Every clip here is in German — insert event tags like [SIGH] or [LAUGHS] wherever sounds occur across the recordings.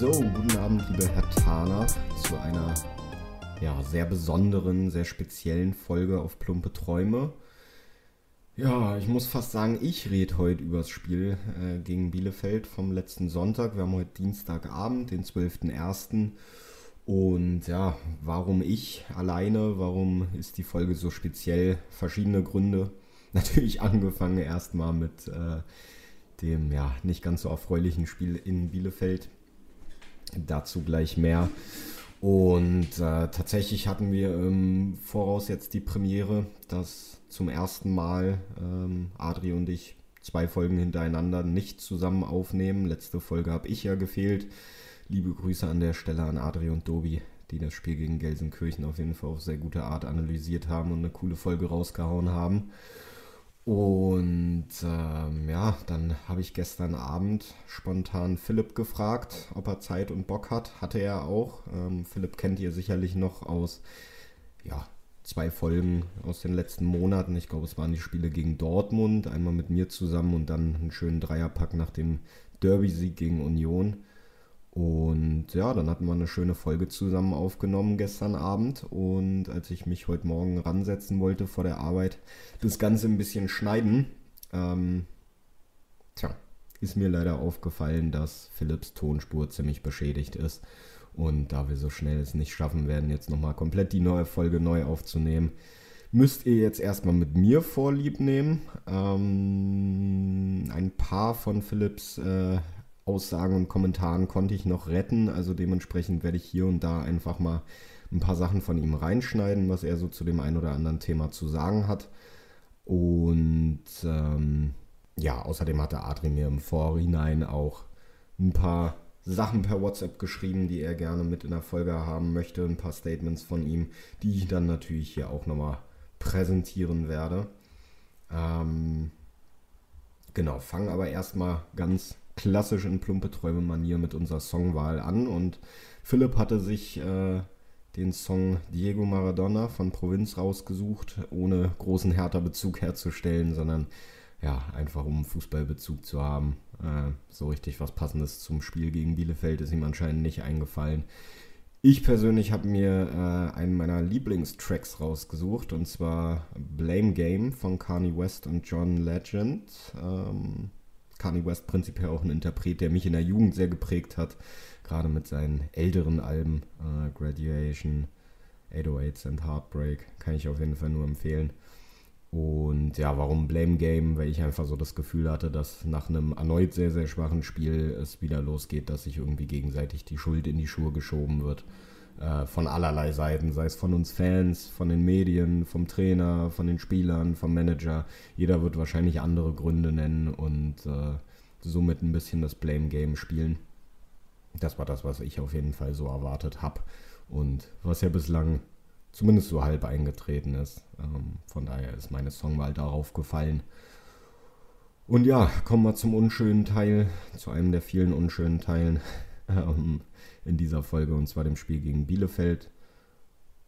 So, guten Abend, liebe Herr Thaler, zu einer ja, sehr besonderen, sehr speziellen Folge auf Plumpe Träume. Ja, ich muss fast sagen, ich rede heute über das Spiel äh, gegen Bielefeld vom letzten Sonntag. Wir haben heute Dienstagabend, den 12.01. Und ja, warum ich alleine? Warum ist die Folge so speziell? Verschiedene Gründe. [LAUGHS] Natürlich angefangen erstmal mit äh, dem ja nicht ganz so erfreulichen Spiel in Bielefeld. Dazu gleich mehr. Und äh, tatsächlich hatten wir im Voraus jetzt die Premiere, dass zum ersten Mal ähm, Adri und ich zwei Folgen hintereinander nicht zusammen aufnehmen. Letzte Folge habe ich ja gefehlt. Liebe Grüße an der Stelle an Adri und Dobi, die das Spiel gegen Gelsenkirchen auf jeden Fall auf sehr gute Art analysiert haben und eine coole Folge rausgehauen haben. Und ähm, ja, dann habe ich gestern Abend spontan Philipp gefragt, ob er Zeit und Bock hat. Hatte er auch. Ähm, Philipp kennt ihr sicherlich noch aus ja, zwei Folgen aus den letzten Monaten. Ich glaube, es waren die Spiele gegen Dortmund, einmal mit mir zusammen und dann einen schönen Dreierpack nach dem Derby-Sieg gegen Union. Und ja, dann hatten wir eine schöne Folge zusammen aufgenommen gestern Abend. Und als ich mich heute Morgen ransetzen wollte vor der Arbeit, das Ganze ein bisschen schneiden, ähm, tja, ist mir leider aufgefallen, dass Philips Tonspur ziemlich beschädigt ist. Und da wir so schnell es nicht schaffen werden, jetzt nochmal komplett die neue Folge neu aufzunehmen, müsst ihr jetzt erstmal mit mir Vorlieb nehmen. Ähm, ein paar von Philips äh, Aussagen und Kommentaren konnte ich noch retten. Also dementsprechend werde ich hier und da einfach mal ein paar Sachen von ihm reinschneiden, was er so zu dem einen oder anderen Thema zu sagen hat. Und ähm, ja, außerdem hatte Adri mir im Vorhinein auch ein paar Sachen per WhatsApp geschrieben, die er gerne mit in der Folge haben möchte. Ein paar Statements von ihm, die ich dann natürlich hier auch nochmal präsentieren werde. Ähm, genau, fangen aber erstmal ganz klassisch in plumpe Träume-Manier mit unserer Songwahl an und Philipp hatte sich äh, den Song Diego Maradona von Provinz rausgesucht, ohne großen Hertha-Bezug herzustellen, sondern ja, einfach um Fußballbezug zu haben. Äh, so richtig was Passendes zum Spiel gegen Bielefeld ist ihm anscheinend nicht eingefallen. Ich persönlich habe mir äh, einen meiner Lieblingstracks rausgesucht und zwar Blame Game von Kanye West und John Legend. Ähm, Kanye West prinzipiell auch ein Interpret, der mich in der Jugend sehr geprägt hat, gerade mit seinen älteren Alben, äh, Graduation, 808s and Heartbreak, kann ich auf jeden Fall nur empfehlen. Und ja, warum Blame Game? Weil ich einfach so das Gefühl hatte, dass nach einem erneut sehr, sehr schwachen Spiel es wieder losgeht, dass sich irgendwie gegenseitig die Schuld in die Schuhe geschoben wird. Äh, von allerlei Seiten, sei es von uns Fans, von den Medien, vom Trainer, von den Spielern, vom Manager. Jeder wird wahrscheinlich andere Gründe nennen und äh, somit ein bisschen das Blame Game spielen. Das war das, was ich auf jeden Fall so erwartet habe und was ja bislang zumindest so halb eingetreten ist. Ähm, von daher ist meine Songwahl darauf gefallen. Und ja, kommen wir zum unschönen Teil, zu einem der vielen unschönen Teilen. [LAUGHS] Ähm, in dieser Folge und zwar dem Spiel gegen Bielefeld.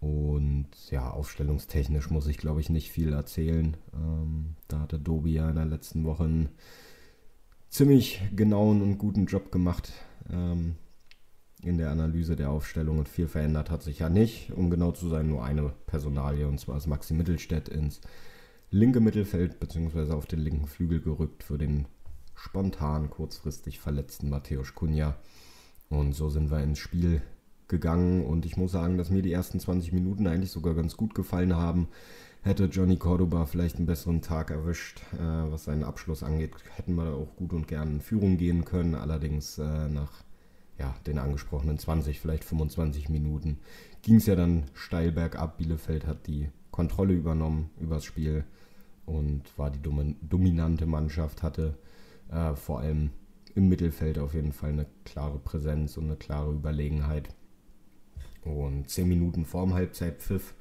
Und ja, aufstellungstechnisch muss ich glaube ich nicht viel erzählen. Ähm, da hatte Dobi ja in der letzten Woche einen ziemlich genauen und guten Job gemacht ähm, in der Analyse der Aufstellung und viel verändert hat sich ja nicht. Um genau zu sein, nur eine Personalie und zwar ist Maxi Mittelstädt ins linke Mittelfeld bzw. auf den linken Flügel gerückt für den spontan kurzfristig verletzten Matthäus Kunja. Und so sind wir ins Spiel gegangen und ich muss sagen, dass mir die ersten 20 Minuten eigentlich sogar ganz gut gefallen haben. Hätte Johnny Cordoba vielleicht einen besseren Tag erwischt, äh, was seinen Abschluss angeht, hätten wir auch gut und gern in Führung gehen können. Allerdings äh, nach ja, den angesprochenen 20, vielleicht 25 Minuten ging es ja dann steil bergab. Bielefeld hat die Kontrolle übernommen übers Spiel und war die dominante Mannschaft, hatte äh, vor allem im Mittelfeld auf jeden Fall eine klare Präsenz und eine klare Überlegenheit. Und zehn Minuten vorm Halbzeitpfiff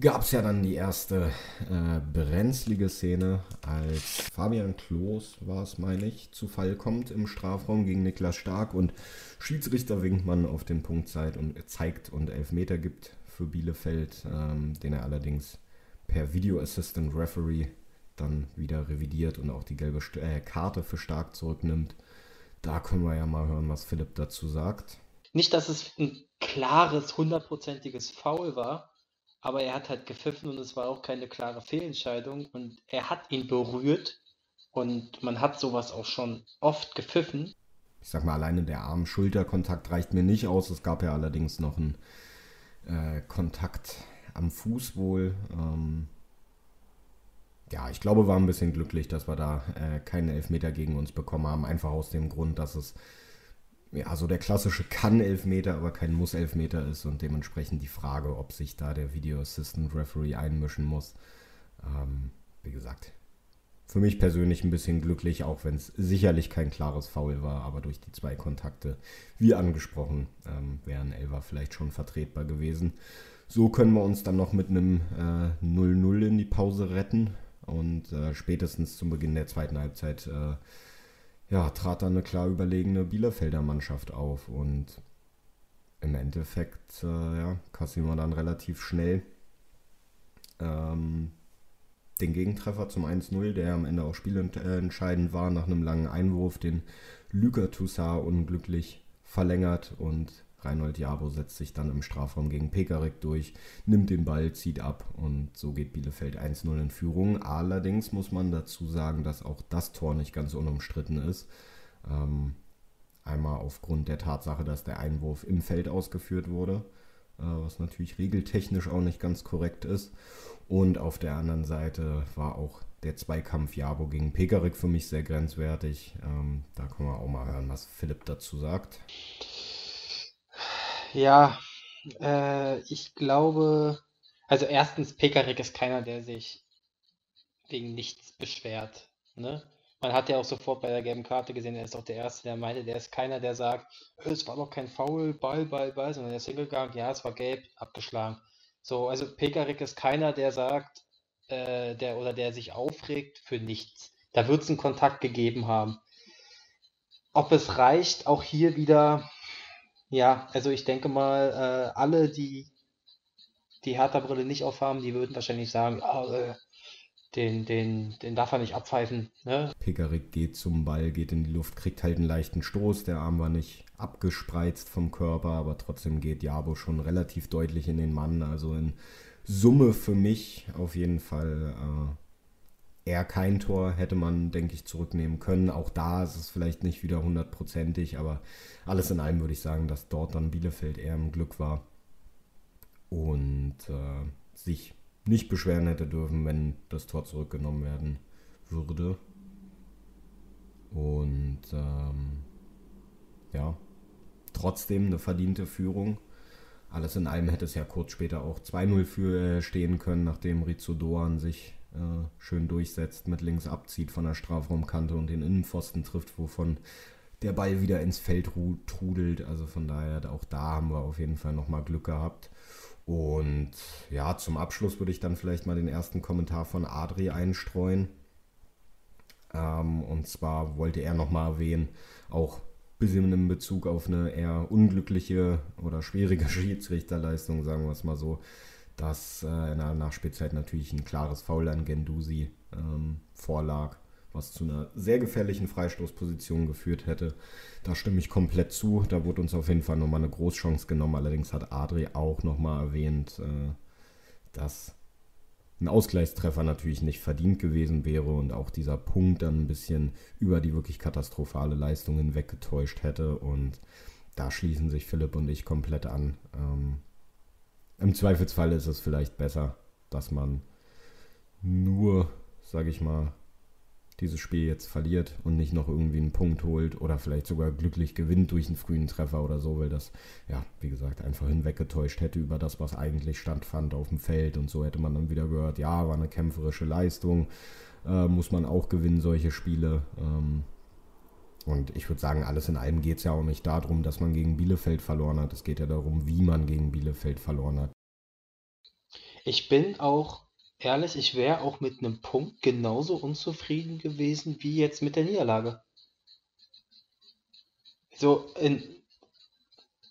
gab es ja dann die erste äh, brenzlige Szene, als Fabian Klos war es, meine ich, zu Fall kommt im Strafraum gegen Niklas Stark und Schiedsrichter Winkmann auf den Punkt zeigt und, zeigt und Elfmeter gibt für Bielefeld, ähm, den er allerdings per Video Assistant Referee dann wieder revidiert und auch die gelbe äh, Karte für stark zurücknimmt. Da können wir ja mal hören, was Philipp dazu sagt. Nicht, dass es ein klares, hundertprozentiges Foul war, aber er hat halt gepfiffen und es war auch keine klare Fehlentscheidung und er hat ihn berührt und man hat sowas auch schon oft gepfiffen. Ich sag mal, alleine der Arm-Schulter-Kontakt reicht mir nicht aus. Es gab ja allerdings noch einen äh, Kontakt am Fuß wohl. Ähm, ja, ich glaube, war ein bisschen glücklich, dass wir da äh, keinen Elfmeter gegen uns bekommen haben. Einfach aus dem Grund, dass es ja so der klassische [LAUGHS] Kann-Elfmeter, aber kein Muss-Elfmeter ist und dementsprechend die Frage, ob sich da der Video Assistant Referee einmischen muss. Ähm, wie gesagt, für mich persönlich ein bisschen glücklich, auch wenn es sicherlich kein klares Foul war, aber durch die zwei Kontakte, wie angesprochen, ähm, wären Elva vielleicht schon vertretbar gewesen. So können wir uns dann noch mit einem 0-0 äh, in die Pause retten. Und äh, spätestens zum Beginn der zweiten Halbzeit äh, ja, trat dann eine klar überlegene Bielefelder Mannschaft auf. Und im Endeffekt äh, ja, wir dann relativ schnell ähm, den Gegentreffer zum 1-0, der am Ende auch spielentscheidend war, nach einem langen Einwurf, den Lüker Toussaint unglücklich verlängert und Reinhold Jabo setzt sich dann im Strafraum gegen Pekarik durch, nimmt den Ball, zieht ab und so geht Bielefeld 1-0 in Führung. Allerdings muss man dazu sagen, dass auch das Tor nicht ganz unumstritten ist. Ähm, einmal aufgrund der Tatsache, dass der Einwurf im Feld ausgeführt wurde, äh, was natürlich regeltechnisch auch nicht ganz korrekt ist. Und auf der anderen Seite war auch der Zweikampf Jabo gegen Pekarik für mich sehr grenzwertig. Ähm, da können wir auch mal hören, was Philipp dazu sagt. Ja, äh, ich glaube, also erstens, Pekarik ist keiner, der sich wegen nichts beschwert. Ne? Man hat ja auch sofort bei der gelben Karte gesehen, er ist auch der Erste, der meinte, der ist keiner, der sagt, es war doch kein Foul, Ball, Ball, Ball, sondern er ist hingegangen, ja, es war gelb, abgeschlagen. So, also Pekarik ist keiner, der sagt, äh, der oder der sich aufregt für nichts. Da wird es einen Kontakt gegeben haben. Ob es reicht, auch hier wieder, ja, also ich denke mal, äh, alle, die die Hertha-Brille nicht aufhaben, die würden wahrscheinlich sagen, ja, äh, den, den, den darf er nicht abpfeifen. Ne? Pekarik geht zum Ball, geht in die Luft, kriegt halt einen leichten Stoß. Der Arm war nicht abgespreizt vom Körper, aber trotzdem geht Jabo schon relativ deutlich in den Mann. Also in Summe für mich auf jeden Fall äh, eher kein Tor, hätte man, denke ich, zurücknehmen können. Auch da ist es vielleicht nicht wieder hundertprozentig, aber alles in allem würde ich sagen, dass dort dann Bielefeld eher im Glück war und äh, sich nicht beschweren hätte dürfen, wenn das Tor zurückgenommen werden würde. Und ähm, ja, trotzdem eine verdiente Führung. Alles in allem hätte es ja kurz später auch 2-0 für äh, stehen können, nachdem Rizzo Doan sich äh, schön durchsetzt, mit links abzieht von der Strafraumkante und den Innenpfosten trifft, wovon der Ball wieder ins Feld trudelt. Also von daher, auch da haben wir auf jeden Fall nochmal Glück gehabt. Und ja, zum Abschluss würde ich dann vielleicht mal den ersten Kommentar von Adri einstreuen. Ähm, und zwar wollte er nochmal erwähnen, auch bisschen in Bezug auf eine eher unglückliche oder schwierige [LAUGHS] Schiedsrichterleistung, sagen wir es mal so, dass äh, in der Nachspielzeit natürlich ein klares Foul an Gendusi ähm, vorlag was zu einer sehr gefährlichen Freistoßposition geführt hätte. Da stimme ich komplett zu. Da wurde uns auf jeden Fall nochmal eine Großchance genommen. Allerdings hat Adri auch nochmal erwähnt, äh, dass ein Ausgleichstreffer natürlich nicht verdient gewesen wäre und auch dieser Punkt dann ein bisschen über die wirklich katastrophale Leistung hinweg getäuscht hätte. Und da schließen sich Philipp und ich komplett an. Ähm, Im Zweifelsfall ist es vielleicht besser, dass man nur, sage ich mal, dieses Spiel jetzt verliert und nicht noch irgendwie einen Punkt holt oder vielleicht sogar glücklich gewinnt durch einen frühen Treffer oder so, weil das, ja, wie gesagt, einfach hinweggetäuscht hätte über das, was eigentlich stattfand auf dem Feld und so hätte man dann wieder gehört, ja, war eine kämpferische Leistung, äh, muss man auch gewinnen, solche Spiele. Ähm, und ich würde sagen, alles in allem geht es ja auch nicht darum, dass man gegen Bielefeld verloren hat. Es geht ja darum, wie man gegen Bielefeld verloren hat. Ich bin auch ehrlich, ich wäre auch mit einem Punkt genauso unzufrieden gewesen wie jetzt mit der Niederlage. So, in,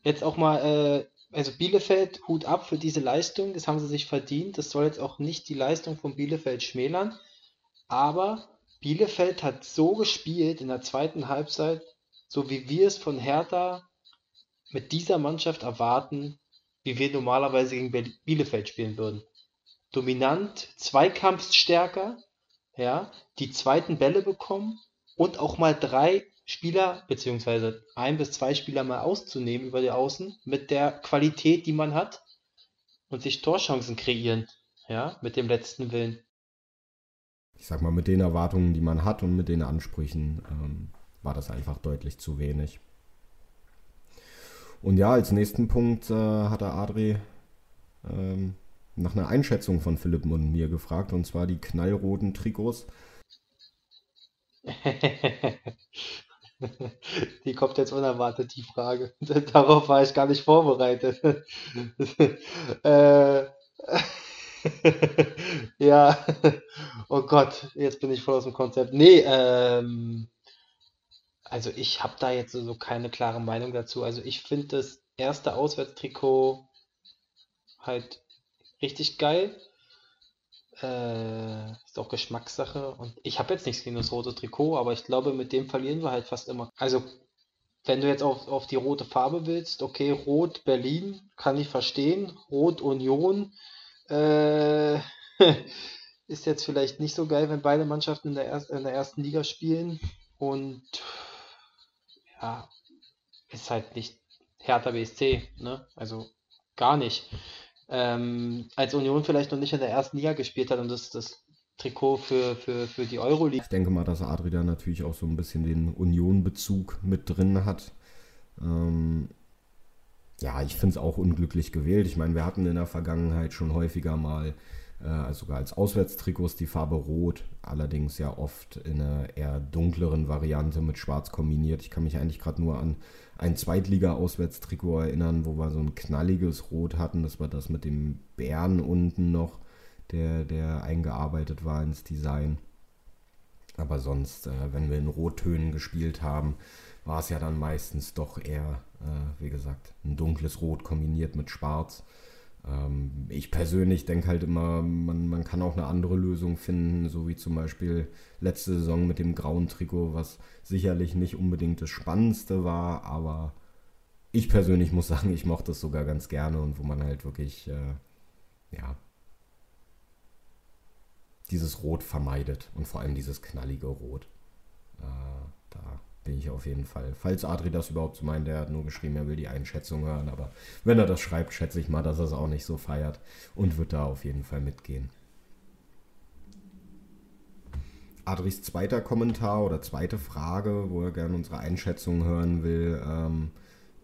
jetzt auch mal, äh, also Bielefeld, Hut ab für diese Leistung, das haben sie sich verdient. Das soll jetzt auch nicht die Leistung von Bielefeld schmälern. Aber Bielefeld hat so gespielt in der zweiten Halbzeit, so wie wir es von Hertha mit dieser Mannschaft erwarten, wie wir normalerweise gegen Bielefeld spielen würden. Dominant, zweikampfstärker, ja, die zweiten Bälle bekommen und auch mal drei Spieler, beziehungsweise ein bis zwei Spieler mal auszunehmen über die Außen mit der Qualität, die man hat und sich Torchancen kreieren, ja, mit dem letzten Willen. Ich sag mal, mit den Erwartungen, die man hat und mit den Ansprüchen, ähm, war das einfach deutlich zu wenig. Und ja, als nächsten Punkt äh, hat der Adri ähm, nach einer Einschätzung von Philipp und mir gefragt, und zwar die knallroten Trikots. [LAUGHS] Die kommt jetzt unerwartet, die Frage. [LAUGHS] Darauf war ich gar nicht vorbereitet. [LAUGHS] äh, [LAUGHS] ja, oh Gott, jetzt bin ich voll aus dem Konzept. Nee, ähm, also ich habe da jetzt so keine klare Meinung dazu. Also ich finde das erste Auswärtstrikot halt richtig geil. Äh, ist auch Geschmackssache. Und ich habe jetzt nichts gegen das rote Trikot, aber ich glaube, mit dem verlieren wir halt fast immer. Also, wenn du jetzt auf, auf die rote Farbe willst, okay, Rot Berlin, kann ich verstehen. Rot Union äh, [LAUGHS] ist jetzt vielleicht nicht so geil, wenn beide Mannschaften in der, erst, in der ersten Liga spielen. Und ja, ist halt nicht Hertha BSC, ne? Also gar nicht ähm, als Union vielleicht noch nicht in der ersten Liga gespielt hat und das, das Trikot für, für, für die Euroleague. Ich denke mal, dass Adri da natürlich auch so ein bisschen den Union-Bezug mit drin hat. Ähm, ja, ich finde es auch unglücklich gewählt. Ich meine, wir hatten in der Vergangenheit schon häufiger mal, äh, also sogar als Auswärtstrikots, die Farbe Rot, allerdings ja oft in einer eher dunkleren Variante mit Schwarz kombiniert. Ich kann mich eigentlich gerade nur an ein Zweitliga-Auswärtstrikot erinnern, wo wir so ein knalliges Rot hatten. Das war das mit dem Bären unten noch, der, der eingearbeitet war ins Design. Aber sonst, äh, wenn wir in Rottönen gespielt haben, war es ja dann meistens doch eher, äh, wie gesagt, ein dunkles Rot kombiniert mit Schwarz. Ähm, ich persönlich denke halt immer, man, man kann auch eine andere Lösung finden, so wie zum Beispiel letzte Saison mit dem grauen Trikot, was sicherlich nicht unbedingt das Spannendste war, aber ich persönlich muss [LAUGHS] sagen, ich mochte es sogar ganz gerne und wo man halt wirklich, äh, ja, dieses Rot vermeidet und vor allem dieses knallige Rot. Äh, da bin ich auf jeden Fall. Falls Adri das überhaupt so meint, der hat nur geschrieben, er will die Einschätzung hören, aber wenn er das schreibt, schätze ich mal, dass er es auch nicht so feiert und wird da auf jeden Fall mitgehen. Adris zweiter Kommentar oder zweite Frage, wo er gerne unsere Einschätzung hören will, ähm,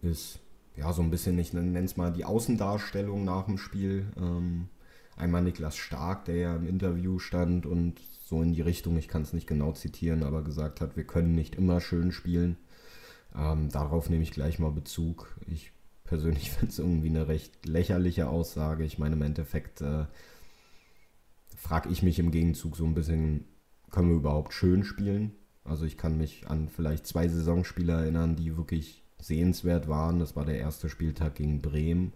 ist ja so ein bisschen, ich nenne es mal die Außendarstellung nach dem Spiel. Ähm, einmal Niklas Stark, der ja im Interview stand und so in die Richtung, ich kann es nicht genau zitieren, aber gesagt hat, wir können nicht immer schön spielen. Ähm, darauf nehme ich gleich mal Bezug. Ich persönlich [LAUGHS] finde es irgendwie eine recht lächerliche Aussage. Ich meine, im Endeffekt äh, frage ich mich im Gegenzug so ein bisschen, können wir überhaupt schön spielen? Also ich kann mich an vielleicht zwei Saisonspiele erinnern, die wirklich sehenswert waren. Das war der erste Spieltag gegen Bremen,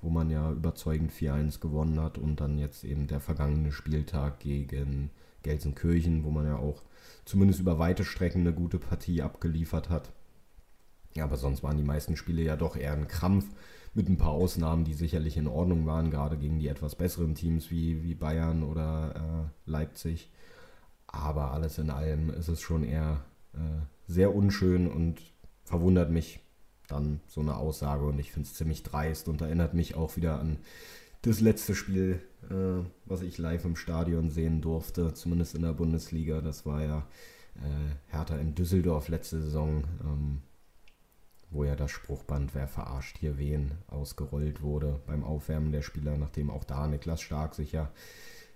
wo man ja überzeugend 4-1 gewonnen hat und dann jetzt eben der vergangene Spieltag gegen Gelsenkirchen, wo man ja auch zumindest über weite Strecken eine gute Partie abgeliefert hat. Aber sonst waren die meisten Spiele ja doch eher ein Krampf, mit ein paar Ausnahmen, die sicherlich in Ordnung waren, gerade gegen die etwas besseren Teams wie, wie Bayern oder äh, Leipzig. Aber alles in allem ist es schon eher äh, sehr unschön und verwundert mich dann so eine Aussage und ich finde es ziemlich dreist und erinnert mich auch wieder an das letzte Spiel, äh, was ich live im Stadion sehen durfte, zumindest in der Bundesliga. Das war ja äh, Hertha in Düsseldorf letzte Saison, ähm, wo ja das Spruchband Wer verarscht hier wen ausgerollt wurde beim Aufwärmen der Spieler, nachdem auch da Niklas Stark sich ja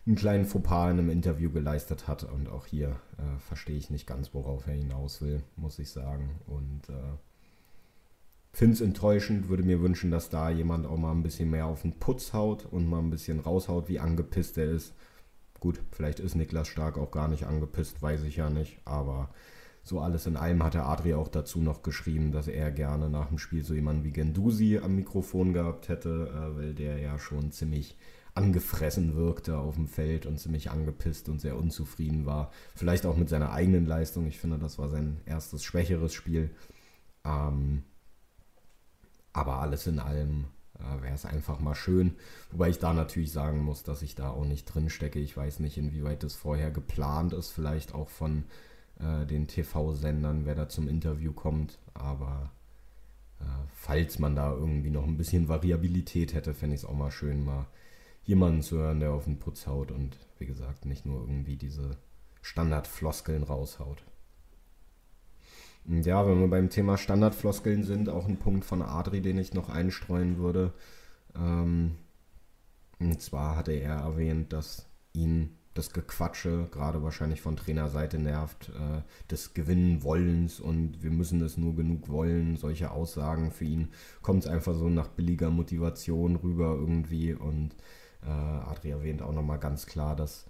einen kleinen Fauxpas in einem Interview geleistet hat. Und auch hier äh, verstehe ich nicht ganz, worauf er hinaus will, muss ich sagen. Und äh, finde es enttäuschend, würde mir wünschen, dass da jemand auch mal ein bisschen mehr auf den Putz haut und mal ein bisschen raushaut, wie angepisst er ist. Gut, vielleicht ist Niklas Stark auch gar nicht angepisst, weiß ich ja nicht, aber so alles in allem hat der Adri auch dazu noch geschrieben, dass er gerne nach dem Spiel so jemanden wie Gendusi am Mikrofon gehabt hätte, äh, weil der ja schon ziemlich angefressen wirkte auf dem Feld und ziemlich angepisst und sehr unzufrieden war. Vielleicht auch mit seiner eigenen Leistung. Ich finde, das war sein erstes schwächeres Spiel. Ähm, aber alles in allem äh, wäre es einfach mal schön. Wobei ich da natürlich sagen muss, dass ich da auch nicht drin stecke. Ich weiß nicht, inwieweit das vorher geplant ist, vielleicht auch von äh, den TV-Sendern, wer da zum Interview kommt. Aber äh, falls man da irgendwie noch ein bisschen Variabilität hätte, fände ich es auch mal schön, mal jemanden zu hören, der auf den Putz haut und wie gesagt nicht nur irgendwie diese Standardfloskeln raushaut. Ja, wenn wir beim Thema Standardfloskeln sind, auch ein Punkt von Adri, den ich noch einstreuen würde. Ähm, und zwar hatte er erwähnt, dass ihn das Gequatsche, gerade wahrscheinlich von Trainerseite nervt, äh, des Gewinnenwollens und wir müssen es nur genug wollen, solche Aussagen für ihn kommt es einfach so nach billiger Motivation rüber irgendwie und äh, Adri erwähnt auch nochmal ganz klar, dass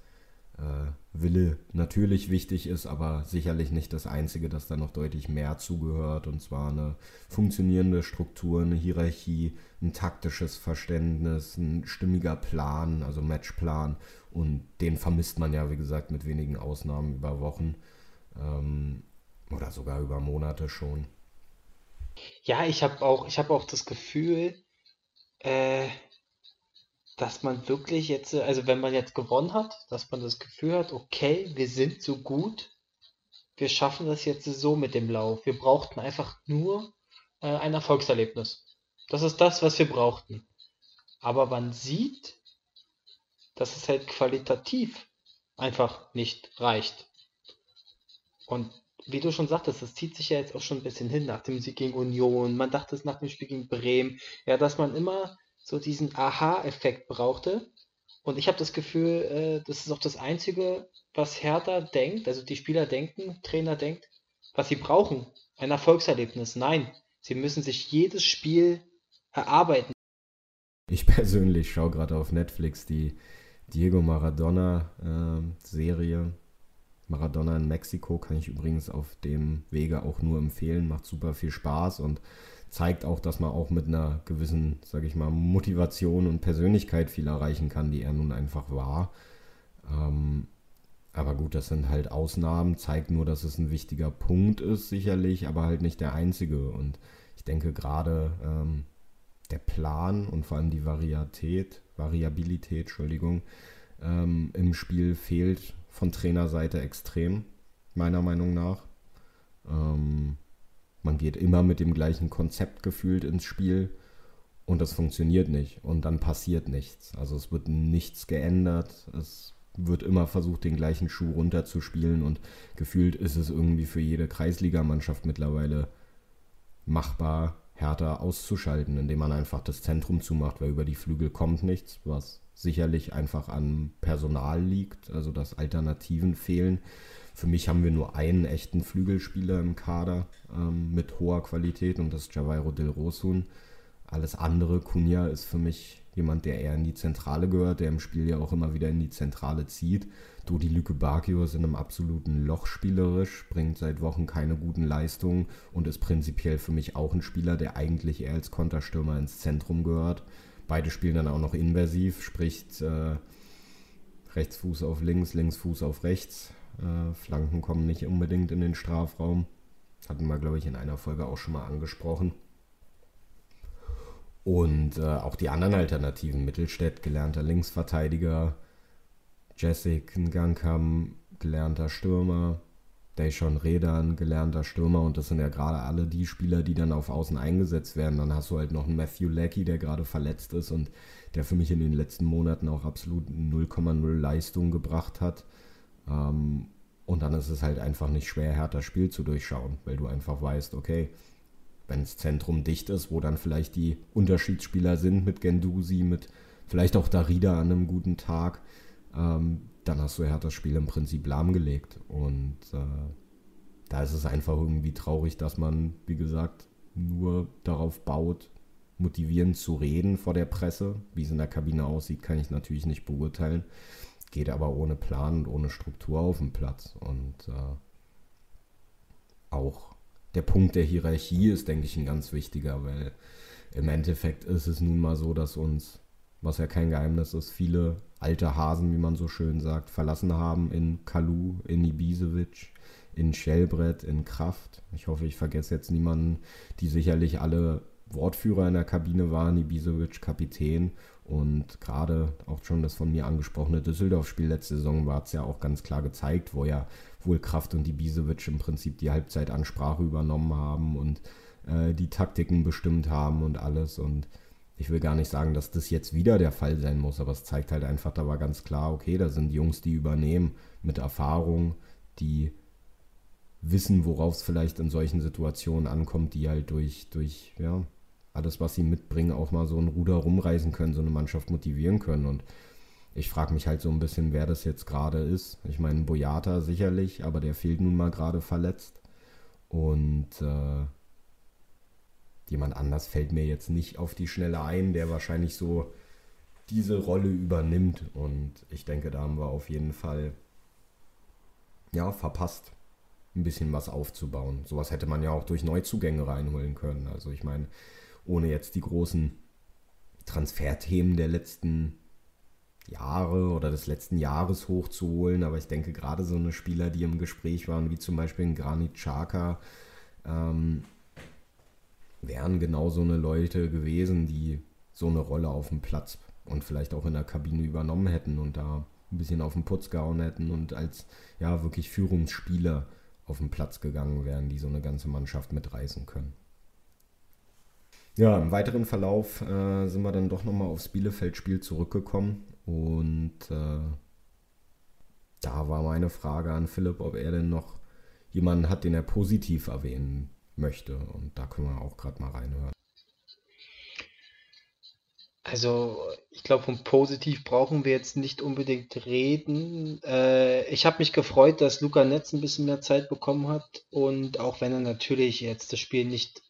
Wille natürlich wichtig ist, aber sicherlich nicht das Einzige, dass da noch deutlich mehr zugehört. Und zwar eine funktionierende Struktur, eine Hierarchie, ein taktisches Verständnis, ein stimmiger Plan, also Matchplan. Und den vermisst man ja, wie gesagt, mit wenigen Ausnahmen über Wochen ähm, oder sogar über Monate schon. Ja, ich habe auch, ich habe auch das Gefühl, äh, dass man wirklich jetzt, äh, also wenn man jetzt gewonnen hat, dass man das Gefühl hat, okay, wir sind so gut, wir schaffen das jetzt so mit dem Lauf. Wir brauchten einfach nur äh, ein Erfolgserlebnis. Das ist das, was wir brauchten. Aber man sieht, dass es halt qualitativ einfach nicht reicht. Und wie du schon sagtest, das zieht sich ja jetzt auch schon ein bisschen hin nach dem Sieg gegen Union. Man dachte es nach dem Spiel gegen Bremen, ja, dass man immer so diesen Aha-Effekt brauchte. Und ich habe das Gefühl, äh, das ist auch das Einzige, was Hertha denkt, also die Spieler denken, Trainer denkt, was sie brauchen. Ein Erfolgserlebnis. Nein, sie müssen sich jedes Spiel erarbeiten. Ich [LAUGHS] persönlich schaue gerade auf Netflix die Diego Maradona-Serie. Äh, Maradona in Mexiko kann ich übrigens auf dem Wege auch nur empfehlen. Macht super viel Spaß und zeigt auch, dass man auch mit einer gewissen, sage ich mal, Motivation und Persönlichkeit viel erreichen kann, die er nun einfach war. Ähm, aber gut, das sind halt Ausnahmen, zeigt nur, dass es ein wichtiger Punkt ist, sicherlich, aber halt nicht der einzige. Und ich denke gerade ähm, der Plan und vor allem die Variatät, Variabilität, Entschuldigung, ähm, im Spiel fehlt von Trainerseite extrem, meiner Meinung nach. Ähm, man geht immer mit dem gleichen Konzept gefühlt ins Spiel und das funktioniert nicht und dann passiert nichts. Also es wird nichts geändert, es wird immer versucht, den gleichen Schuh runterzuspielen und gefühlt ist es irgendwie für jede Kreisligamannschaft mittlerweile machbar, härter auszuschalten, indem man einfach das Zentrum zumacht, weil über die Flügel kommt nichts, was sicherlich einfach an Personal liegt, also dass Alternativen fehlen. Für mich haben wir nur einen echten Flügelspieler im Kader ähm, mit hoher Qualität und das ist Javairo Del Rosun. Alles andere, Cunha ist für mich jemand, der eher in die Zentrale gehört, der im Spiel ja auch immer wieder in die Zentrale zieht. Dodi Lüke Bakio ist in einem absoluten Loch spielerisch, bringt seit Wochen keine guten Leistungen und ist prinzipiell für mich auch ein Spieler, der eigentlich eher als Konterstürmer ins Zentrum gehört. Beide spielen dann auch noch inversiv, sprich äh, Rechtsfuß auf links, Linksfuß auf rechts. Äh, Flanken kommen nicht unbedingt in den Strafraum. Hatten wir, glaube ich, in einer Folge auch schon mal angesprochen. Und äh, auch die anderen Alternativen, Mittelstädt, gelernter Linksverteidiger, Jessic Ngankam, gelernter Stürmer, Deshaun Redan, gelernter Stürmer und das sind ja gerade alle die Spieler, die dann auf Außen eingesetzt werden. Dann hast du halt noch einen Matthew Leckie, der gerade verletzt ist und der für mich in den letzten Monaten auch absolut 0,0 Leistung gebracht hat. Ähm, und dann ist es halt einfach nicht schwer, härter Spiel zu durchschauen, weil du einfach weißt, okay, wenn das Zentrum dicht ist, wo dann vielleicht die Unterschiedsspieler sind mit Gendusi, mit vielleicht auch Darida an einem guten Tag, ähm, dann hast du härter Spiel im Prinzip lahmgelegt. Und äh, da ist es einfach irgendwie traurig, dass man, wie gesagt, nur darauf baut, motivierend zu reden vor der Presse. Wie es in der Kabine aussieht, kann ich natürlich nicht beurteilen geht aber ohne Plan und ohne Struktur auf den Platz. Und äh, auch der Punkt der Hierarchie ist, denke ich, ein ganz wichtiger, weil im Endeffekt ist es nun mal so, dass uns, was ja kein Geheimnis ist, viele alte Hasen, wie man so schön sagt, verlassen haben in Kalu, in Ibisevic, in Schellbrett, in Kraft. Ich hoffe, ich vergesse jetzt niemanden, die sicherlich alle Wortführer in der Kabine waren, Ibisevic Kapitän und gerade auch schon das von mir angesprochene Düsseldorf-Spiel letzte Saison war es ja auch ganz klar gezeigt, wo ja wohl Kraft und Ibisevic im Prinzip die Halbzeitansprache übernommen haben und äh, die Taktiken bestimmt haben und alles. Und ich will gar nicht sagen, dass das jetzt wieder der Fall sein muss, aber es zeigt halt einfach, da war ganz klar, okay, da sind Jungs, die übernehmen mit Erfahrung, die wissen, worauf es vielleicht in solchen Situationen ankommt, die halt durch, durch, ja, alles, was sie mitbringen, auch mal so ein Ruder rumreißen können, so eine Mannschaft motivieren können. Und ich frage mich halt so ein bisschen, wer das jetzt gerade ist. Ich meine, Boyata sicherlich, aber der fehlt nun mal gerade verletzt. Und äh, jemand anders fällt mir jetzt nicht auf die Schnelle ein, der wahrscheinlich so diese Rolle übernimmt. Und ich denke, da haben wir auf jeden Fall ja verpasst, ein bisschen was aufzubauen. Sowas hätte man ja auch durch Neuzugänge reinholen können. Also ich meine, ohne jetzt die großen Transferthemen der letzten Jahre oder des letzten Jahres hochzuholen, aber ich denke gerade so eine Spieler, die im Gespräch waren, wie zum Beispiel ein Granit Xhaka, ähm, wären genau so eine Leute gewesen, die so eine Rolle auf dem Platz und vielleicht auch in der Kabine übernommen hätten und da ein bisschen auf den Putz gehauen hätten und als ja wirklich Führungsspieler auf den Platz gegangen wären, die so eine ganze Mannschaft mitreißen können. Ja, im weiteren Verlauf äh, sind wir dann doch nochmal aufs Bielefeld-Spiel zurückgekommen und äh, da war meine Frage an Philipp, ob er denn noch jemanden hat, den er positiv erwähnen möchte. Und da können wir auch gerade mal reinhören. Also, ich glaube, vom Positiv brauchen wir jetzt nicht unbedingt reden. Äh, ich habe mich gefreut, dass Luca Netz ein bisschen mehr Zeit bekommen hat. Und auch wenn er natürlich jetzt das Spiel nicht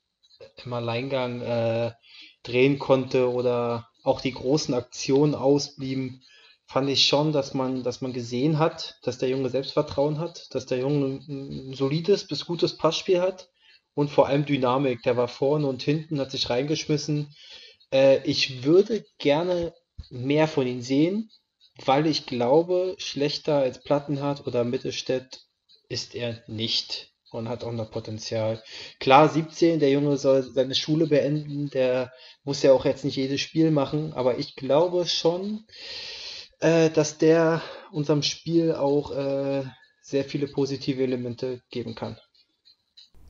im Alleingang äh, drehen konnte oder auch die großen Aktionen ausblieben, fand ich schon, dass man, dass man gesehen hat, dass der Junge Selbstvertrauen hat, dass der Junge ein, solides bis gutes Passspiel hat und vor allem Dynamik. Der war vorne und hinten, hat sich reingeschmissen. Äh, ich würde gerne mehr von ihm sehen, weil ich glaube, schlechter als Plattenhardt oder Mittelstädt ist er nicht und hat auch noch Potenzial. Klar, 17, der Junge soll seine Schule beenden, der muss ja auch jetzt nicht jedes Spiel machen, aber ich glaube schon, äh, dass der unserem Spiel auch äh, sehr viele positive Elemente geben kann.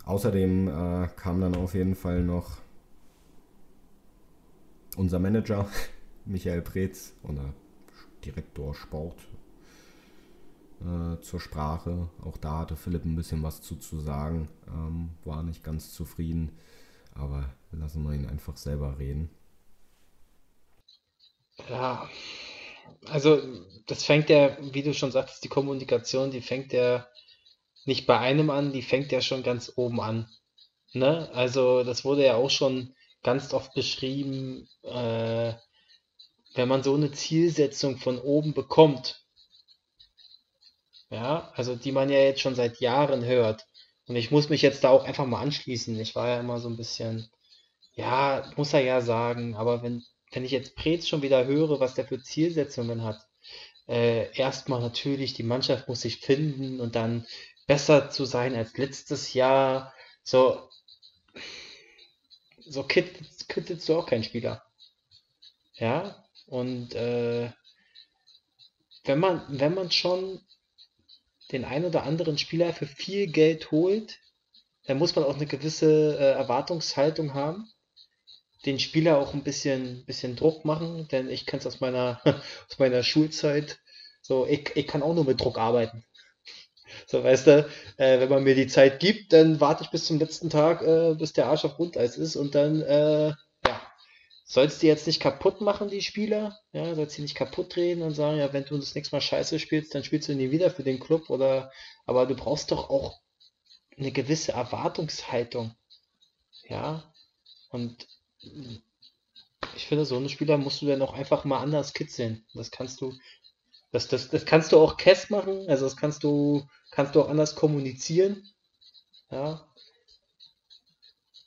Außerdem äh, kam dann auf jeden Fall noch unser Manager, [LAUGHS] Michael Preetz, oder Direktor Sport, äh, zur Sprache. Auch da hatte Philipp ein bisschen was zu, zu sagen, ähm, war nicht ganz zufrieden, aber lassen wir ihn einfach selber reden. Ja, also das fängt ja, wie du schon sagtest, die Kommunikation, die fängt ja nicht bei einem an, die fängt ja schon ganz oben an. Ne? Also das wurde ja auch schon ganz oft beschrieben, äh, wenn man so eine Zielsetzung von oben bekommt, ja, also die man ja jetzt schon seit Jahren hört. Und ich muss mich jetzt da auch einfach mal anschließen. Ich war ja immer so ein bisschen, ja, muss er ja sagen, aber wenn, wenn ich jetzt Preetz schon wieder höre, was der für Zielsetzungen hat, äh, erstmal natürlich, die Mannschaft muss sich finden und dann besser zu sein als letztes Jahr. So, so kittelst du auch keinen Spieler. Ja, und äh, wenn man, wenn man schon den ein oder anderen Spieler für viel Geld holt, dann muss man auch eine gewisse äh, Erwartungshaltung haben, den Spieler auch ein bisschen, bisschen Druck machen, denn ich kenne es aus meiner, [LAUGHS] aus meiner Schulzeit. So, ich, ich kann auch nur mit Druck arbeiten. [LAUGHS] So, weißt du, äh, wenn man mir die Zeit gibt, dann warte ich bis zum letzten Tag, äh, bis der Arsch auf Grundeis ist und dann, äh, sollst du jetzt nicht kaputt machen, die Spieler, ja, sollst du nicht kaputt drehen und sagen, ja, wenn du das nächste Mal scheiße spielst, dann spielst du nie wieder für den Club oder, aber du brauchst doch auch eine gewisse Erwartungshaltung, ja, und ich finde, so eine Spieler musst du dann auch einfach mal anders kitzeln. Das kannst du das, das, das kannst du auch Kess machen, also das kannst du, kannst du auch anders kommunizieren. ja.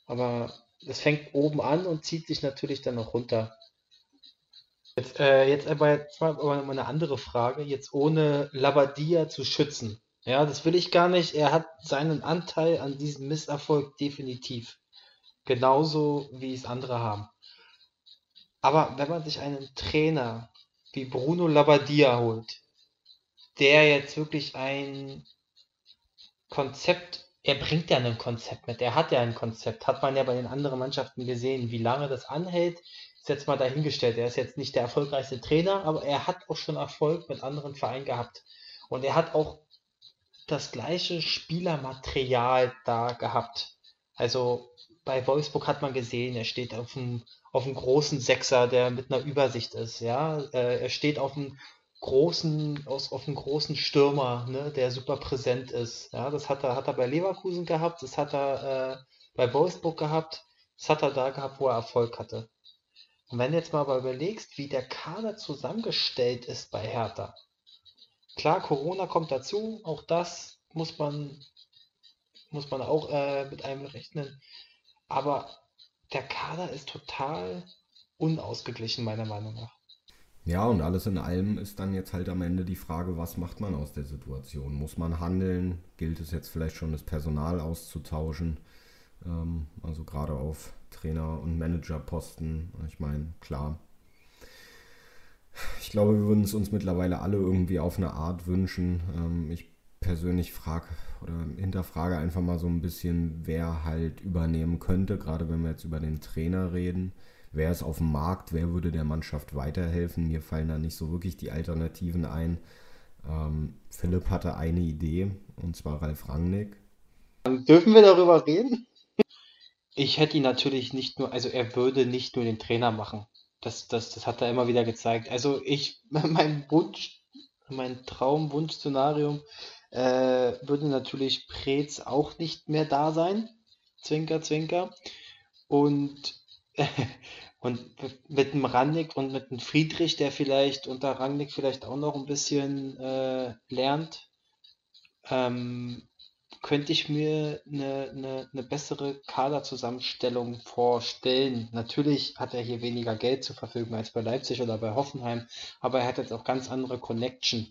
Aber es fängt oben an und zieht sich natürlich dann noch runter. Jetzt, äh, jetzt aber jetzt mal eine andere Frage, jetzt ohne Labadia zu schützen. Ja, das will ich gar nicht. Er hat seinen Anteil an diesem Misserfolg definitiv. Genauso wie es andere haben. Aber wenn man sich einen Trainer wie Bruno Labbadia holt, der jetzt wirklich ein Konzept, er bringt ja ein Konzept mit, er hat ja ein Konzept, hat man ja bei den anderen Mannschaften gesehen, wie lange das anhält, ist jetzt mal dahingestellt. Er ist jetzt nicht der erfolgreichste Trainer, aber er hat auch schon Erfolg mit anderen Vereinen gehabt. Und er hat auch das gleiche Spielermaterial da gehabt. Also bei Wolfsburg hat man gesehen, er steht auf einem, auf einem großen Sechser, der mit einer Übersicht ist. Ja, äh, er steht auf einem großen, aus, auf einem großen Stürmer, ne, der super präsent ist. Ja, das hat er, hat er bei Leverkusen gehabt, das hat er äh, bei Wolfsburg gehabt, das hat er da gehabt, wo er Erfolg hatte. Und wenn du jetzt mal überlegst, wie der Kader zusammengestellt ist bei Hertha. Klar, Corona kommt dazu, auch das muss man, muss man auch äh, mit einem rechnen. Aber der Kader ist total unausgeglichen, meiner Meinung nach. Ja, und alles in allem ist dann jetzt halt am Ende die Frage, was macht man aus der Situation? Muss man handeln? Gilt es jetzt vielleicht schon, das Personal auszutauschen? Ähm, also gerade auf Trainer- und Managerposten. Ich meine, klar. Ich glaube, wir würden es uns mittlerweile alle irgendwie auf eine Art wünschen. Ähm, ich persönlich frage oder hinterfrage einfach mal so ein bisschen, wer halt übernehmen könnte, gerade wenn wir jetzt über den Trainer reden. Wer ist auf dem Markt? Wer würde der Mannschaft weiterhelfen? Mir fallen da nicht so wirklich die Alternativen ein. Ähm, Philipp hatte eine Idee, und zwar Ralf Rangnick. Dürfen wir darüber reden? Ich hätte ihn natürlich nicht nur, also er würde nicht nur den Trainer machen. Das, das, das hat er immer wieder gezeigt. Also ich, [LAUGHS] mein Wunsch, mein Traum-Wunsch-Szenarium äh, würde natürlich Preetz auch nicht mehr da sein. Zwinker, Zwinker. Und, [LAUGHS] und mit dem Rangnick und mit dem Friedrich, der vielleicht unter Rangnick vielleicht auch noch ein bisschen äh, lernt, ähm, könnte ich mir eine, eine, eine bessere Kaderzusammenstellung vorstellen. Natürlich hat er hier weniger Geld zur Verfügung als bei Leipzig oder bei Hoffenheim, aber er hat jetzt auch ganz andere Connection,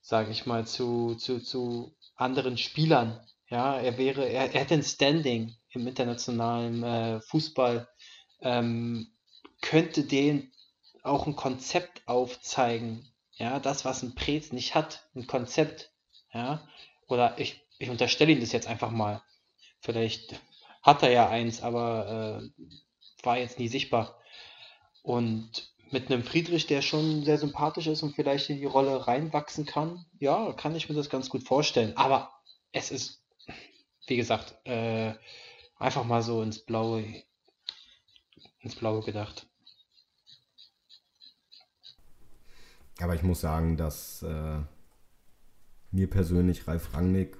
sage ich mal, zu, zu, zu anderen Spielern. Ja, er wäre, er, er hätte ein Standing im internationalen äh, Fußball, ähm, könnte den auch ein Konzept aufzeigen. Ja, das, was ein Prez nicht hat, ein Konzept. Ja, oder ich ich unterstelle ihm das jetzt einfach mal. Vielleicht hat er ja eins, aber äh, war jetzt nie sichtbar. Und mit einem Friedrich, der schon sehr sympathisch ist und vielleicht in die Rolle reinwachsen kann, ja, kann ich mir das ganz gut vorstellen. Aber es ist, wie gesagt, äh, einfach mal so ins Blaue, ins Blaue gedacht. Aber ich muss sagen, dass äh, mir persönlich Ralf Rangnick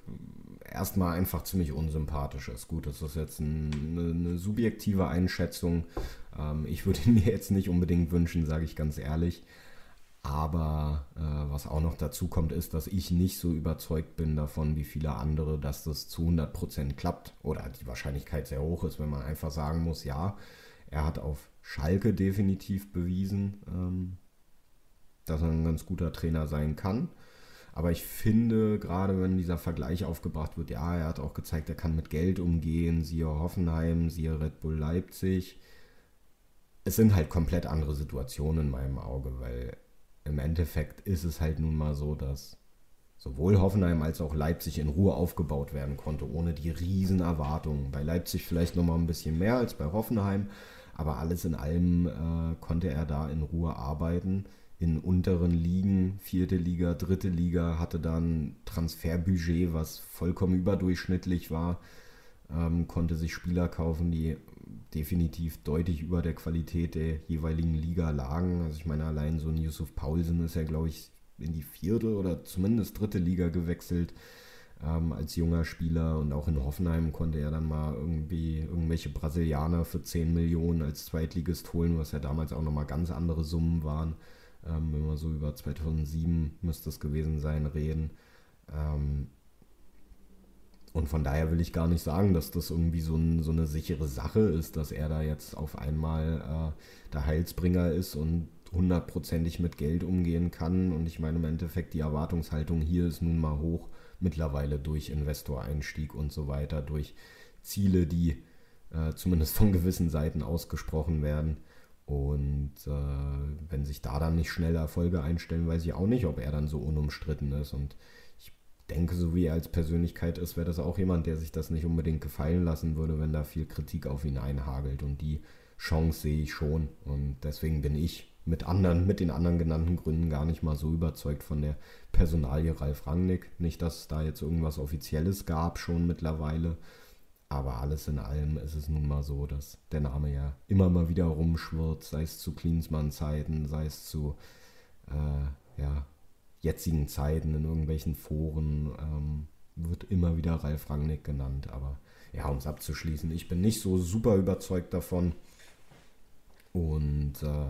erstmal einfach ziemlich unsympathisch ist. Gut, das ist jetzt ein, eine, eine, subjektive Einschätzung. Ähm, ich würde ihn [LAUGHS] mir jetzt nicht unbedingt wünschen, sage ich ganz ehrlich. Aber äh, was auch noch dazu kommt, ist, dass ich nicht so überzeugt bin davon wie viele andere, dass das zu 100% klappt. Oder die Wahrscheinlichkeit sehr hoch ist, wenn man einfach sagen muss, ja, er hat auf Schalke definitiv bewiesen, ähm, dass er ein ganz guter Trainer sein kann. Aber ich finde, gerade wenn dieser Vergleich aufgebracht wird, ja, er hat auch gezeigt, er kann mit Geld umgehen, siehe Hoffenheim, siehe Red Bull Leipzig. Es sind halt komplett andere Situationen in meinem Auge, weil im Endeffekt ist es halt nun mal so, dass sowohl Hoffenheim als auch Leipzig in Ruhe aufgebaut werden konnte, ohne die riesen Erwartungen. Bei Leipzig vielleicht nochmal ein bisschen mehr als bei Hoffenheim, aber alles in allem äh, konnte er da in Ruhe arbeiten. In unteren Ligen, vierte Liga, dritte Liga, hatte dann Transferbudget, was vollkommen überdurchschnittlich war, ähm, konnte sich Spieler kaufen, die definitiv deutlich über der Qualität der jeweiligen Liga lagen. Also ich meine, allein so ein Yusuf Paulsen ist ja, glaube ich, in die vierte oder zumindest dritte Liga gewechselt ähm, als junger Spieler und auch in Hoffenheim konnte er dann mal irgendwie irgendwelche Brasilianer für 10 Millionen als Zweitligist holen, was ja damals auch nochmal ganz andere Summen waren ähm, wenn wir so über 2007 müsste es gewesen sein, reden. Ähm, Und von daher will ich gar nicht sagen, dass das irgendwie so, ein, so eine sichere Sache ist, dass er da jetzt auf einmal äh, der Heilsbringer ist und hundertprozentig mit Geld umgehen kann. Und ich meine im Endeffekt, die Erwartungshaltung hier ist nun mal hoch, mittlerweile durch Investoreinstieg und so weiter, durch Ziele, die äh, zumindest von [LAUGHS] gewissen Seiten ausgesprochen werden. Und äh, wenn sich da dann nicht schnell Erfolge einstellen, weiß ich auch nicht, ob er dann so unumstritten ist. Und denke, so wie er als Persönlichkeit ist, wäre das auch jemand, der sich das nicht unbedingt gefallen lassen würde, wenn da viel Kritik auf ihn einhagelt. Und die Chance sehe ich schon. Und deswegen bin ich mit anderen, mit den anderen genannten Gründen gar nicht mal so überzeugt von der Personalie Ralf Rangnick. Nicht, dass es da jetzt irgendwas Offizielles gab schon mittlerweile. Aber alles in allem ist es nun mal so, dass der Name ja immer mal wieder rumschwirrt, sei es zu Klinsmann-Zeiten, sei es zu äh, ja, jetzigen Zeiten in irgendwelchen Foren ähm, wird immer wieder Ralf Rangnick genannt. Aber ja, um es abzuschließen, ich bin nicht so super überzeugt davon. Und äh,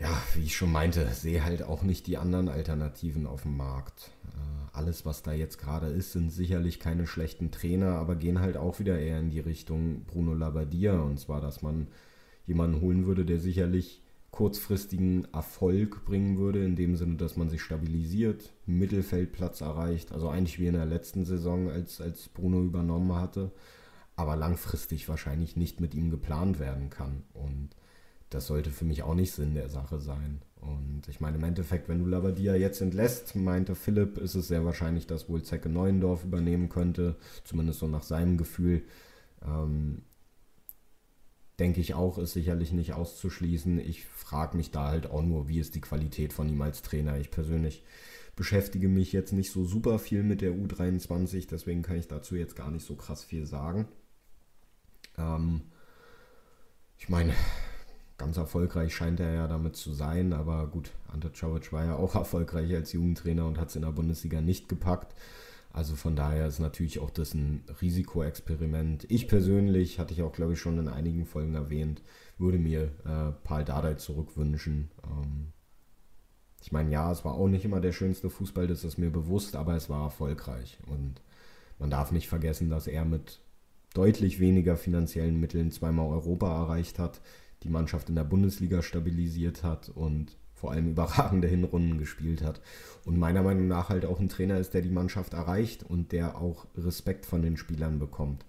ja, wie ich schon meinte, sehe halt auch nicht die anderen Alternativen auf dem Markt. Äh, alles, was da jetzt gerade ist, sind sicherlich keine schlechten Trainer, aber gehen halt auch wieder eher in die Richtung Bruno Labbadia. Und zwar, dass man jemanden holen würde, der sicherlich kurzfristigen Erfolg bringen würde, in dem Sinne, dass man sich stabilisiert, Mittelfeldplatz erreicht, also eigentlich wie in der letzten Saison, als, als Bruno übernommen hatte, aber langfristig wahrscheinlich nicht mit ihm geplant werden kann. Und das sollte für mich auch nicht Sinn der Sache sein. Und ich meine, im Endeffekt, wenn du Labadia jetzt entlässt, meinte Philipp, ist es sehr wahrscheinlich, dass wohl Zecke Neuendorf übernehmen könnte, zumindest so nach seinem Gefühl. Ähm, denke ich auch, ist sicherlich nicht auszuschließen. Ich frage mich da halt auch nur, wie ist die Qualität von ihm als Trainer. Ich persönlich beschäftige mich jetzt nicht so super viel mit der U23, deswegen kann ich dazu jetzt gar nicht so krass viel sagen. Ähm, ich meine, ganz erfolgreich scheint er ja damit zu sein, aber gut, Ante Czovic war ja auch [LAUGHS] erfolgreich als Jugendtrainer und hat es in der Bundesliga nicht gepackt. Also von daher ist natürlich auch das ein Risikoexperiment. Ich persönlich, hatte ich auch glaube ich schon in einigen Folgen erwähnt, würde mir äh, Paul Dardai zurückwünschen. Ähm, ich meine, ja, es war auch nicht immer der schönste Fußball, das ist mir bewusst, aber es war erfolgreich. Und man darf nicht vergessen, dass er mit deutlich weniger finanziellen Mitteln zweimal Europa erreicht hat, die Mannschaft in der Bundesliga stabilisiert hat und vor allem [LAUGHS] überragende Hinrunden gespielt hat. Und meiner Meinung nach halt auch ein Trainer ist, der die Mannschaft erreicht und der auch Respekt von den Spielern bekommt.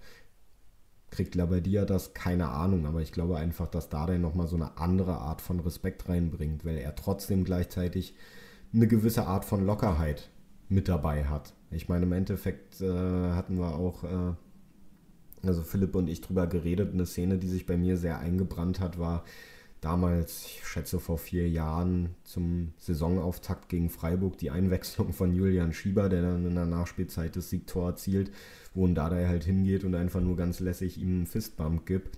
Kriegt Labadia das? Keine Ahnung, aber ich glaube einfach, dass Dardai nochmal so eine andere Art von Respekt reinbringt, weil er trotzdem gleichzeitig eine gewisse Art von Lockerheit mit dabei hat. Ich meine, im Endeffekt äh, hatten wir auch, äh, also Philipp und ich drüber geredet, eine Szene, die sich bei mir sehr eingebrannt hat, war, damals, ich schätze vor vier Jahren, zum Saisonauftakt gegen Freiburg die Einwechslung von Julian Schieber, der dann in der Nachspielzeit das Siegtor erzielt, wo ein Dardai halt hingeht und einfach nur ganz lässig ihm einen Fistbump gibt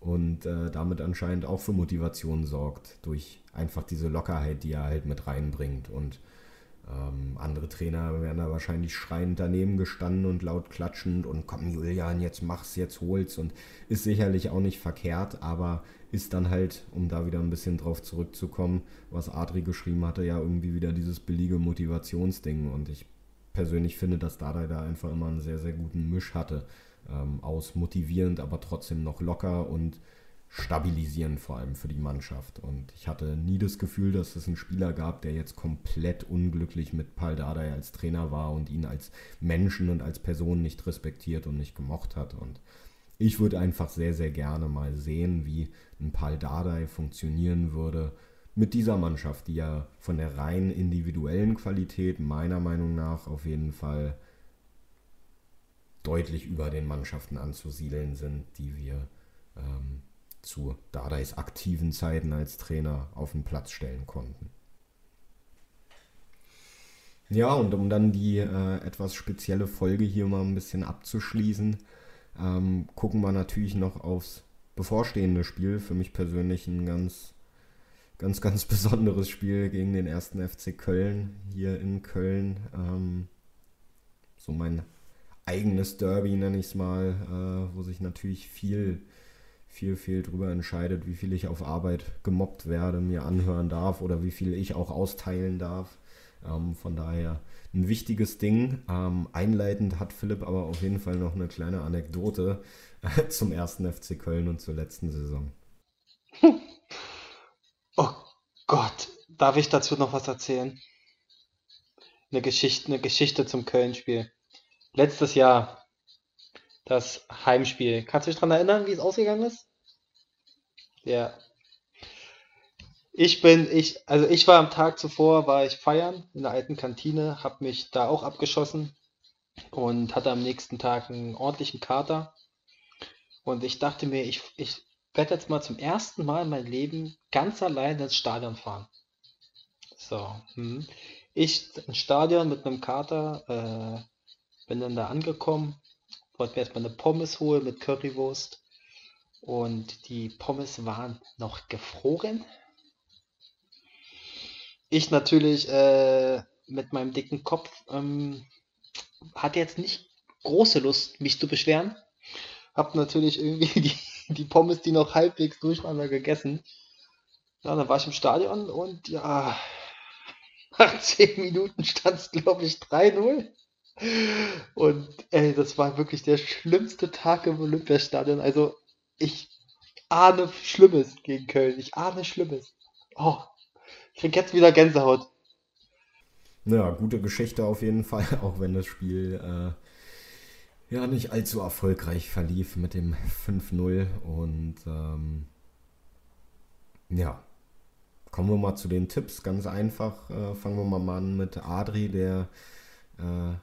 und äh, damit anscheinend auch für Motivation sorgt, durch einfach diese Lockerheit, die er halt mit reinbringt und ähm, andere Trainer wären da wahrscheinlich schreiend daneben gestanden und laut klatschend und komm Julian, jetzt mach's, jetzt hol's und ist sicherlich auch nicht verkehrt, aber ist dann halt, um da wieder ein bisschen drauf zurückzukommen, was Adri geschrieben hatte, ja irgendwie wieder dieses billige Motivationsding und ich persönlich finde, dass Dada da einfach immer einen sehr, sehr guten Misch hatte. Ähm, aus motivierend, aber trotzdem noch locker und stabilisierend vor allem für die Mannschaft. Und ich hatte nie das Gefühl, dass es einen Spieler gab, der jetzt komplett unglücklich mit Paul Dardai als Trainer war und ihn als Menschen und als Person nicht respektiert und nicht gemocht hat. Und ich würde einfach sehr, sehr gerne mal sehen, wie ein Paul Dardai funktionieren würde mit dieser Mannschaft, die ja von der rein individuellen Qualität meiner Meinung nach auf jeden Fall deutlich über den Mannschaften anzusiedeln sind, die wir ähm, zu Dardais aktiven Zeiten als Trainer auf den Platz stellen konnten. Ja, und um dann die äh, etwas spezielle Folge hier mal ein bisschen abzuschließen, ähm, gucken wir natürlich noch aufs bevorstehende Spiel. Für mich persönlich ein ganz, ganz, [LAUGHS] ganz besonderes Spiel gegen den ersten FC Köln hier in Köln. Ähm, so mein eigenes Derby, nenne ich es mal, äh, wo sich natürlich viel viel, viel darüber entscheidet, wie viel ich auf Arbeit gemobbt werde, mir anhören darf oder wie viel ich auch austeilen darf. Ähm, von daher ein wichtiges Ding. Ähm, einleitend hat Philipp aber auf jeden Fall noch eine kleine Anekdote äh, zum ersten FC Köln und zur letzten Saison. [LAUGHS] Oh Gott, darf ich dazu noch was erzählen? Eine Geschichte, eine Geschichte zum Köln-Spiel. Letztes Jahr, das Heimspiel. Kannst du dich daran erinnern, wie es ausgegangen ist? Ja. Ich bin, ich, also ich war am Tag zuvor, war ich feiern in der alten Kantine, habe mich da auch abgeschossen und hatte am nächsten Tag einen ordentlichen Kater. Und ich dachte mir, ich, ich werde jetzt mal zum ersten Mal in meinem Leben ganz allein ins Stadion fahren. So, hm. Ich ins Stadion mit einem Kater, äh, bin dann da angekommen, wollte mir erstmal eine Pommes holen mit Currywurst. Und die Pommes waren noch gefroren. Ich natürlich äh, mit meinem dicken Kopf ähm, hatte jetzt nicht große Lust, mich zu beschweren. Hab natürlich irgendwie [LAUGHS] die, die Pommes, die noch halbwegs durch waren, gegessen. Ja, dann war ich im Stadion und ja, [LAUGHS] nach 10 Minuten stand es, glaube ich, 3-0. Und ey, das war wirklich der schlimmste Tag im Olympiastadion. Also, ich ahne Schlimmes gegen Köln. Ich ahne Schlimmes. Oh, ich krieg jetzt wieder Gänsehaut. Ja, gute Geschichte auf jeden Fall, [LAUGHS] auch wenn das Spiel äh, ja nicht allzu erfolgreich verlief mit dem 5-0. Und ähm, ja, kommen wir mal zu den Tipps. Ganz einfach äh, fangen wir mal an mit Adri, der äh,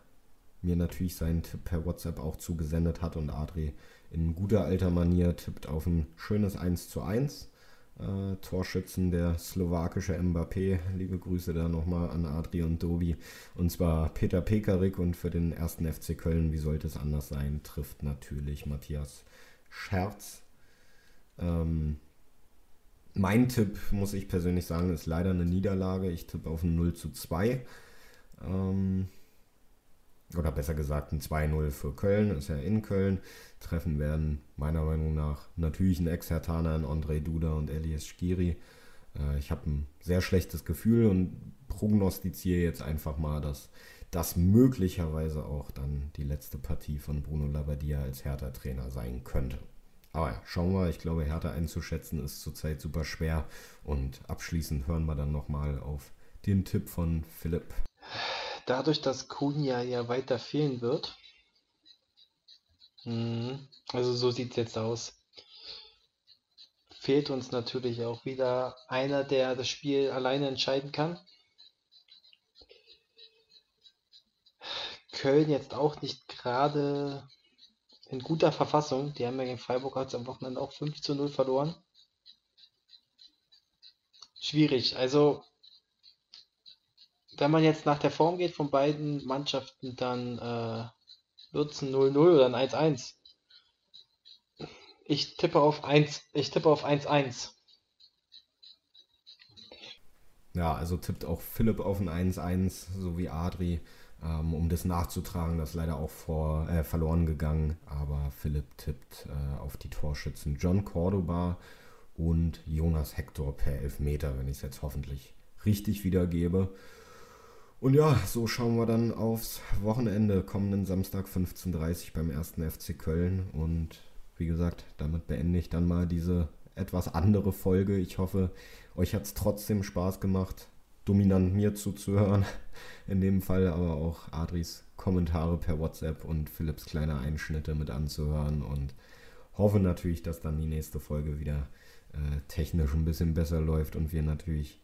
mir natürlich seinen Tipp per WhatsApp auch zugesendet hat. Und Adri in guter alter Manier tippt auf ein schönes 1 zu 1. Äh, Torschützen der slowakische Mbappé. Liebe Grüße da nochmal an Adri und Dobi. Und zwar Peter Pekarik und für den ersten FC Köln, wie sollte es anders sein, trifft natürlich Matthias Scherz. Ähm, mein Tipp, muss ich persönlich sagen, ist leider eine Niederlage. Ich tippe auf ein 0 zu 2. Ähm, oder besser gesagt ein 2-0 für Köln, ist ja in Köln. Treffen werden meiner Meinung nach natürlich ein Ex-Hertaner, ein André Duda und Elias Skiri. Äh, ich habe ein sehr schlechtes Gefühl und prognostiziere jetzt einfach mal, dass das möglicherweise auch dann die letzte Partie von Bruno Labbadia als Hertha-Trainer sein könnte. Aber ja, schauen wir, ich glaube, Hertha einzuschätzen ist zurzeit super schwer. Und abschließend hören wir dann nochmal auf den Tipp von Philipp dadurch, dass Kunja ja weiter fehlen wird, mhm, also so sieht es jetzt aus, fehlt uns natürlich auch wieder einer, der das Spiel alleine entscheiden kann. Köln jetzt auch nicht gerade in guter Verfassung. Die haben ja gegen Freiburg jetzt am Wochenende auch 5 zu 0 verloren. Schwierig. Also wenn man jetzt nach der Form geht von beiden Mannschaften, dann äh, wird es ein 0-0 oder ein 1-1. Ich tippe auf 1, ich tippe auf 1-1. Ja, also tippt auch Philipp auf ein 1-1, so wie Adri, ähm, um das nachzutragen. Das ist leider auch vor, äh, verloren gegangen. Aber Philipp tippt äh, auf die Torschützen John Cordoba und Jonas Hector per Elfmeter, wenn ich es jetzt hoffentlich richtig wiedergebe. Und ja, so schauen wir dann aufs Wochenende, kommenden Samstag 15.30 Uhr beim ersten FC Köln. Und wie gesagt, damit beende ich dann mal diese etwas andere Folge. Ich hoffe, euch hat es trotzdem Spaß gemacht, dominant mir zuzuhören. [LAUGHS] In dem Fall aber auch Adris Kommentare per WhatsApp und Philipps kleine Einschnitte mit anzuhören. Und hoffe natürlich, dass dann die nächste Folge wieder äh, technisch ein bisschen besser läuft und wir natürlich,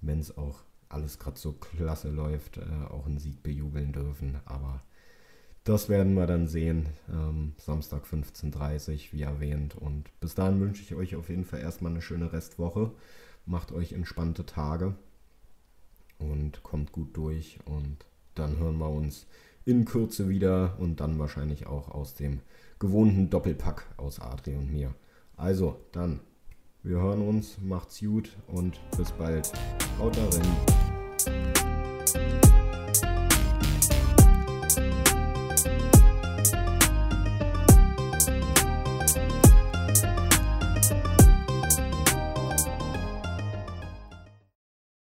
wenn es auch alles gerade so klasse läuft, äh, auch einen Sieg bejubeln dürfen. Aber das werden wir dann sehen. Ähm, Samstag 15.30 Uhr, wie erwähnt. Und bis dahin wünsche ich euch auf jeden Fall erstmal eine schöne Restwoche. Macht euch entspannte Tage und kommt gut durch. Und dann hören wir uns in Kürze wieder und dann wahrscheinlich auch aus dem gewohnten Doppelpack aus Adri und mir. Also, dann wir hören uns, macht's gut und bis bald. Haut darin.